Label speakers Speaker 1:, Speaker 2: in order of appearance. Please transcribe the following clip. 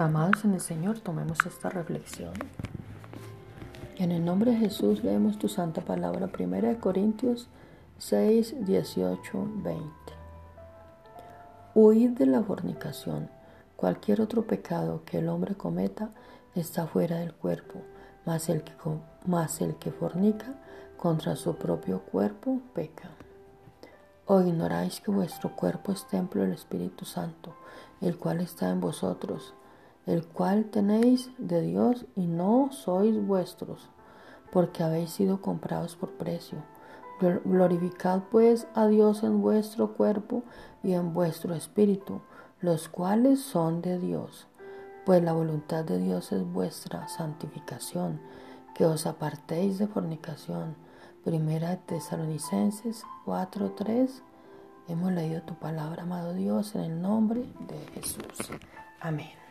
Speaker 1: Amados en el Señor, tomemos esta reflexión. En el nombre de Jesús leemos tu santa palabra, 1 Corintios 6, 18, 20. Huid de la fornicación. Cualquier otro pecado que el hombre cometa está fuera del cuerpo, mas el que, mas el que fornica contra su propio cuerpo peca. ¿O ignoráis que vuestro cuerpo es templo del Espíritu Santo, el cual está en vosotros? El cual tenéis de Dios y no sois vuestros, porque habéis sido comprados por precio. Glorificad pues a Dios en vuestro cuerpo y en vuestro espíritu, los cuales son de Dios. Pues la voluntad de Dios es vuestra santificación, que os apartéis de fornicación. Primera Tesalonicenses 4:3. Hemos leído tu palabra, amado Dios, en el nombre de Jesús. Amén.